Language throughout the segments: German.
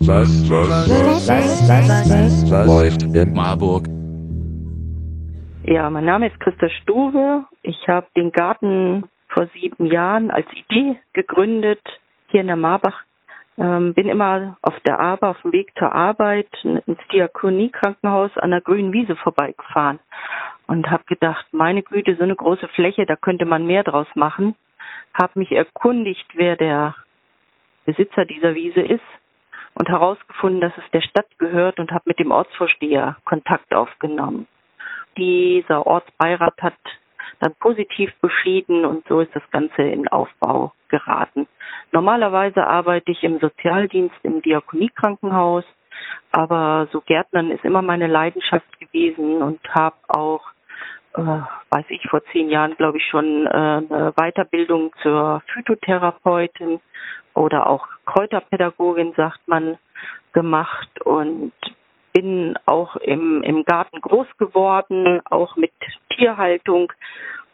Was, was, was, was, was, was läuft in Marburg? Ja, mein Name ist Christa Stuwe. Ich habe den Garten vor sieben Jahren als Idee gegründet hier in der Marbach. Ähm, bin immer auf der Arbeit, auf dem Weg zur Arbeit ins Diakoniekrankenhaus an der grünen Wiese vorbeigefahren und habe gedacht, meine Güte, so eine große Fläche, da könnte man mehr draus machen. Habe mich erkundigt, wer der Besitzer dieser Wiese ist und herausgefunden, dass es der Stadt gehört und habe mit dem Ortsvorsteher Kontakt aufgenommen. Dieser Ortsbeirat hat dann positiv beschieden und so ist das Ganze in Aufbau geraten. Normalerweise arbeite ich im Sozialdienst im Diakoniekrankenhaus, aber so Gärtnern ist immer meine Leidenschaft gewesen und habe auch, äh, weiß ich, vor zehn Jahren glaube ich schon äh, eine Weiterbildung zur Phytotherapeutin oder auch Kräuterpädagogin, sagt man, gemacht und bin auch im, im Garten groß geworden, auch mit Tierhaltung.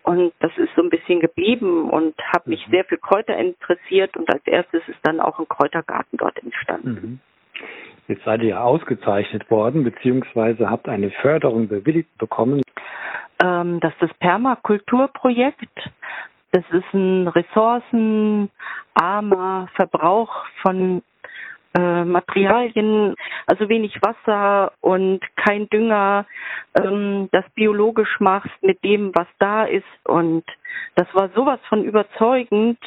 Und das ist so ein bisschen geblieben und habe mich mhm. sehr für Kräuter interessiert und als erstes ist dann auch ein Kräutergarten dort entstanden. Mhm. Jetzt seid ihr ja ausgezeichnet worden, beziehungsweise habt eine Förderung bewilligt bekommen. Ähm, das ist das Permakulturprojekt. Das ist ein ressourcenarmer Verbrauch von äh, Materialien, also wenig Wasser und kein Dünger, ähm, das biologisch machst mit dem, was da ist. Und das war sowas von überzeugend,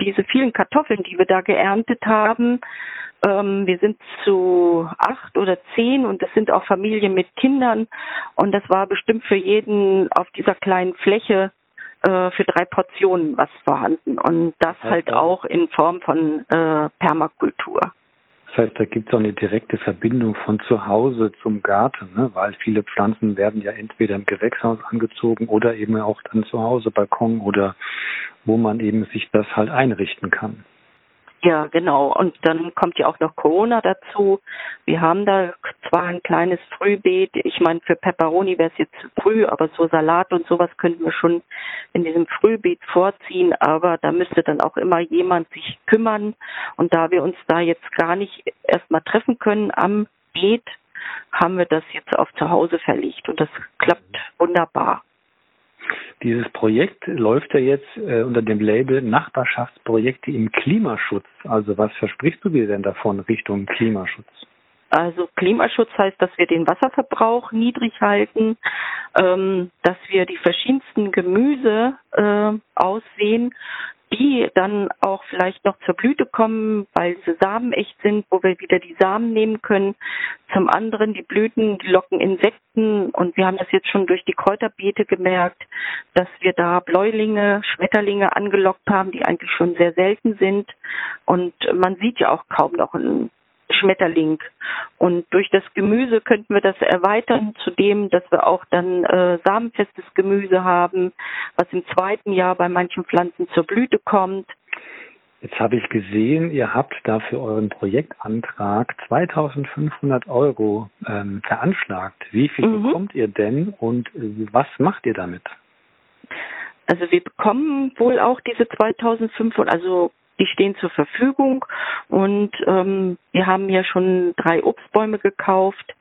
diese vielen Kartoffeln, die wir da geerntet haben. Ähm, wir sind zu acht oder zehn und es sind auch Familien mit Kindern. Und das war bestimmt für jeden auf dieser kleinen Fläche äh, für drei Portionen was vorhanden und das halt auch in Form von äh, Permakultur. Das heißt, da gibt es auch eine direkte Verbindung von zu Hause zum Garten, ne? weil viele Pflanzen werden ja entweder im Gewächshaus angezogen oder eben auch dann zu Hause, Balkon oder wo man eben sich das halt einrichten kann. Ja, genau. Und dann kommt ja auch noch Corona dazu. Wir haben da zwar ein kleines Frühbeet. Ich meine, für Peperoni wäre es jetzt zu früh, aber so Salat und sowas könnten wir schon in diesem Frühbeet vorziehen. Aber da müsste dann auch immer jemand sich kümmern. Und da wir uns da jetzt gar nicht erstmal treffen können am Beet, haben wir das jetzt auf zu Hause verlegt. Und das klappt wunderbar. Dieses Projekt läuft ja jetzt äh, unter dem Label Nachbarschaftsprojekte im Klimaschutz. Also was versprichst du dir denn davon Richtung Klimaschutz? Also Klimaschutz heißt, dass wir den Wasserverbrauch niedrig halten, ähm, dass wir die verschiedensten Gemüse äh, aussehen, die dann auch vielleicht noch zur Blüte kommen, weil sie samenecht sind, wo wir wieder die Samen nehmen können. Zum anderen die Blüten, die locken Insekten und wir haben das jetzt schon durch die Kräuterbeete gemerkt, dass wir da Bläulinge, Schmetterlinge angelockt haben, die eigentlich schon sehr selten sind. Und man sieht ja auch kaum noch einen Schmetterling. Und durch das Gemüse könnten wir das erweitern zu dem, dass wir auch dann äh, samenfestes Gemüse haben, was im zweiten Jahr bei manchen Pflanzen zur Blüte kommt. Jetzt habe ich gesehen, ihr habt dafür euren Projektantrag 2500 Euro ähm, veranschlagt. Wie viel mhm. bekommt ihr denn und was macht ihr damit? Also wir bekommen wohl auch diese 2500, also die stehen zur Verfügung und ähm, wir haben ja schon drei Obstbäume gekauft.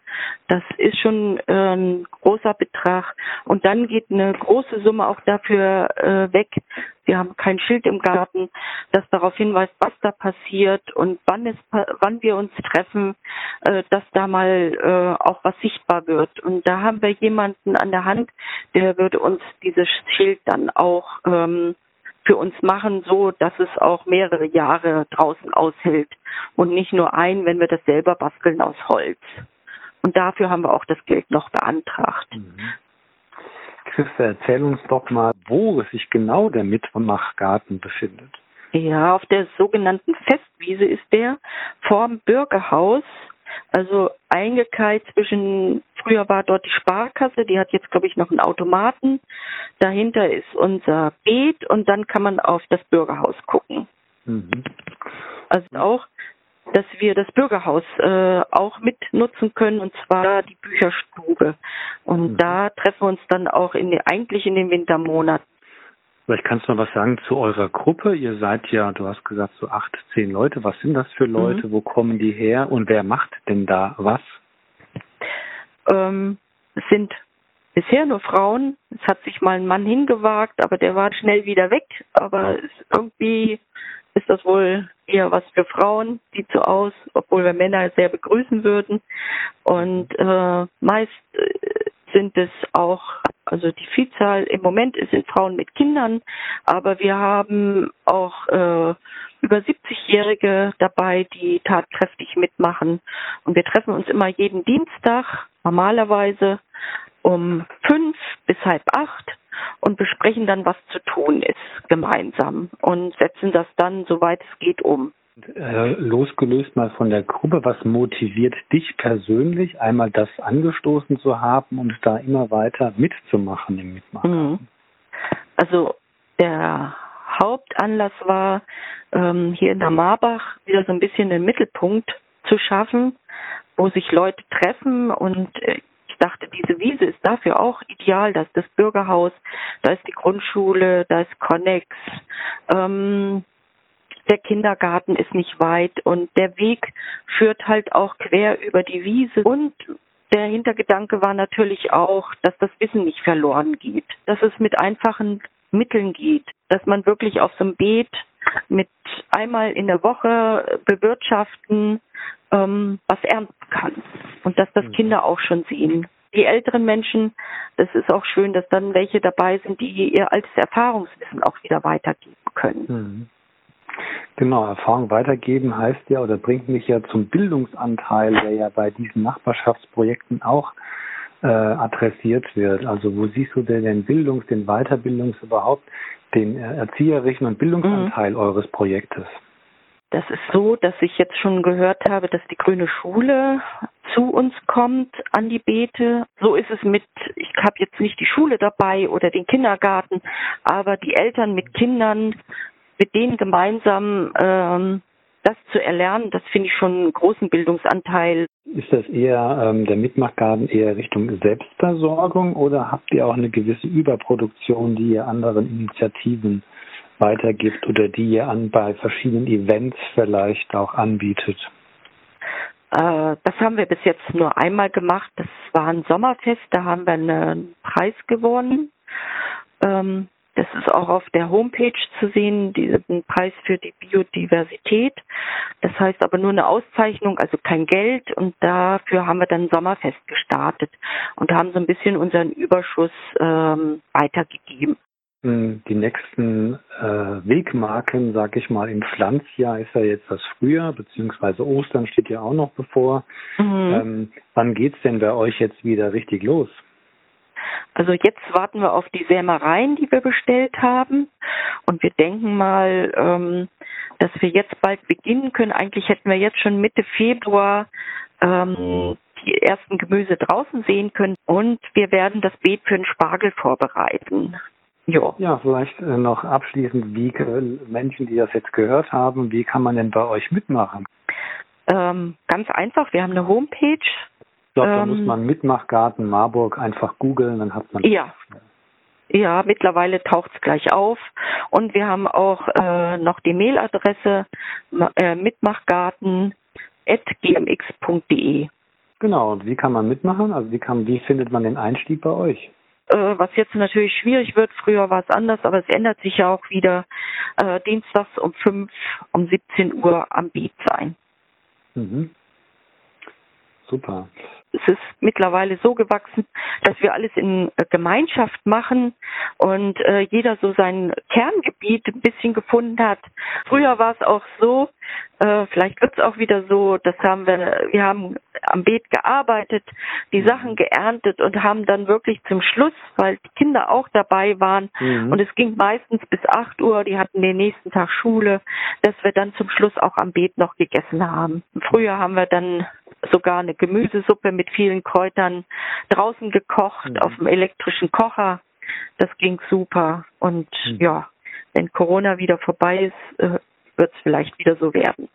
Das ist schon äh, ein großer Betrag. Und dann geht eine große Summe auch dafür äh, weg. Wir haben kein Schild im Garten, das darauf hinweist, was da passiert und wann es, wann wir uns treffen, äh, dass da mal äh, auch was sichtbar wird. Und da haben wir jemanden an der Hand, der würde uns dieses Schild dann auch ähm, für uns machen, so dass es auch mehrere Jahre draußen aushält und nicht nur ein, wenn wir das selber basteln aus Holz. Und dafür haben wir auch das Geld noch beantragt. Mhm. Christa, erzähl uns doch mal, wo sich genau der Mitmachgarten befindet. Ja, auf der sogenannten Festwiese ist der vorm Bürgerhaus also eingekeilt zwischen, früher war dort die Sparkasse, die hat jetzt, glaube ich, noch einen Automaten. Dahinter ist unser Beet und dann kann man auf das Bürgerhaus gucken. Mhm. Also auch, dass wir das Bürgerhaus äh, auch mitnutzen können und zwar die Bücherstube. Und mhm. da treffen wir uns dann auch in eigentlich in den Wintermonaten. Vielleicht kannst du noch was sagen zu eurer Gruppe. Ihr seid ja, du hast gesagt, so acht, zehn Leute. Was sind das für Leute? Mhm. Wo kommen die her? Und wer macht denn da was? Ähm, es sind bisher nur Frauen. Es hat sich mal ein Mann hingewagt, aber der war schnell wieder weg. Aber irgendwie ist das wohl eher was für Frauen, sieht so aus, obwohl wir Männer sehr begrüßen würden. Und äh, meist äh, sind es auch, also die Vielzahl im Moment sind Frauen mit Kindern, aber wir haben auch äh, über 70-Jährige dabei, die tatkräftig mitmachen. Und wir treffen uns immer jeden Dienstag, normalerweise um fünf bis halb acht und besprechen dann, was zu tun ist, gemeinsam und setzen das dann, soweit es geht, um. Äh, losgelöst mal von der Gruppe, was motiviert dich persönlich, einmal das angestoßen zu haben und da immer weiter mitzumachen im Mitmachen? Mhm. Also der Hauptanlass war, ähm, hier in der Marbach wieder so ein bisschen den Mittelpunkt zu schaffen, wo sich Leute treffen. Und äh, ich dachte, diese Wiese ist dafür auch ideal. Da ist das Bürgerhaus, da ist die Grundschule, da ist Connex. Ähm, der Kindergarten ist nicht weit. Und der Weg führt halt auch quer über die Wiese. Und der Hintergedanke war natürlich auch, dass das Wissen nicht verloren geht, dass es mit einfachen Mitteln geht, dass man wirklich auf so einem Beet mit einmal in der Woche bewirtschaften ähm, was ernten kann und dass das mhm. Kinder auch schon sehen. Die älteren Menschen, das ist auch schön, dass dann welche dabei sind, die ihr altes Erfahrungswissen auch wieder weitergeben können. Mhm. Genau, Erfahrung weitergeben heißt ja oder bringt mich ja zum Bildungsanteil, der ja bei diesen Nachbarschaftsprojekten auch äh, adressiert wird. Also wo siehst du denn den Bildungs-, den Weiterbildungs-, überhaupt den erzieherischen und Bildungsanteil mhm. eures Projektes? Das ist so, dass ich jetzt schon gehört habe, dass die Grüne Schule zu uns kommt an die Beete. So ist es mit, ich habe jetzt nicht die Schule dabei oder den Kindergarten, aber die Eltern mit Kindern, mit denen gemeinsam ähm, das zu erlernen, das finde ich schon einen großen Bildungsanteil. Ist das eher ähm, der Mitmachgarten eher Richtung Selbstversorgung oder habt ihr auch eine gewisse Überproduktion, die ihr anderen Initiativen weitergibt oder die ihr an bei verschiedenen Events vielleicht auch anbietet? Äh, das haben wir bis jetzt nur einmal gemacht. Das war ein Sommerfest, da haben wir einen Preis gewonnen. Ähm, das ist auch auf der Homepage zu sehen, diesen Preis für die Biodiversität. Das heißt aber nur eine Auszeichnung, also kein Geld. Und dafür haben wir dann Sommerfest gestartet und haben so ein bisschen unseren Überschuss ähm, weitergegeben. Hm, die nächsten äh, Wegmarken, sag ich mal, im Pflanzjahr ist ja jetzt das Frühjahr, beziehungsweise Ostern steht ja auch noch bevor. Mhm. Ähm, wann geht's denn bei euch jetzt wieder richtig los? Also jetzt warten wir auf die Sämereien, die wir bestellt haben. Und wir denken mal, ähm, dass wir jetzt bald beginnen können. Eigentlich hätten wir jetzt schon Mitte Februar ähm, die ersten Gemüse draußen sehen können. Und wir werden das Beet für den Spargel vorbereiten. Jo. Ja, vielleicht äh, noch abschließend, wie Menschen, die das jetzt gehört haben, wie kann man denn bei euch mitmachen? Ähm, ganz einfach, wir haben eine Homepage glaube, da muss ähm, man Mitmachgarten Marburg einfach googeln, dann hat man. Ja. Ja, mittlerweile taucht es gleich auf. Und wir haben auch äh, noch die Mailadresse äh, mitmachgarten.gmx.de. Genau, und wie kann man mitmachen? Also wie kann, wie findet man den Einstieg bei euch? Äh, was jetzt natürlich schwierig wird, früher war es anders, aber es ändert sich ja auch wieder. Äh, dienstags um 5, um 17 Uhr am Beat sein. Mhm. Super es ist mittlerweile so gewachsen, dass wir alles in äh, Gemeinschaft machen und äh, jeder so sein Kerngebiet ein bisschen gefunden hat. Früher war es auch so, äh, vielleicht wird es auch wieder so, das haben wir, wir haben am Beet gearbeitet, die Sachen geerntet und haben dann wirklich zum Schluss, weil die Kinder auch dabei waren mhm. und es ging meistens bis acht Uhr, die hatten den nächsten Tag Schule, dass wir dann zum Schluss auch am Beet noch gegessen haben. Früher haben wir dann sogar eine Gemüsesuppe mit vielen Kräutern draußen gekocht mhm. auf dem elektrischen Kocher. Das ging super. Und mhm. ja, wenn Corona wieder vorbei ist, äh, wird es vielleicht wieder so werden.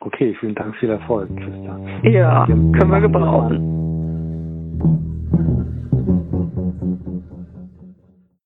Okay, vielen Dank, viel Erfolg, Christian. Ja, können wir gebrauchen.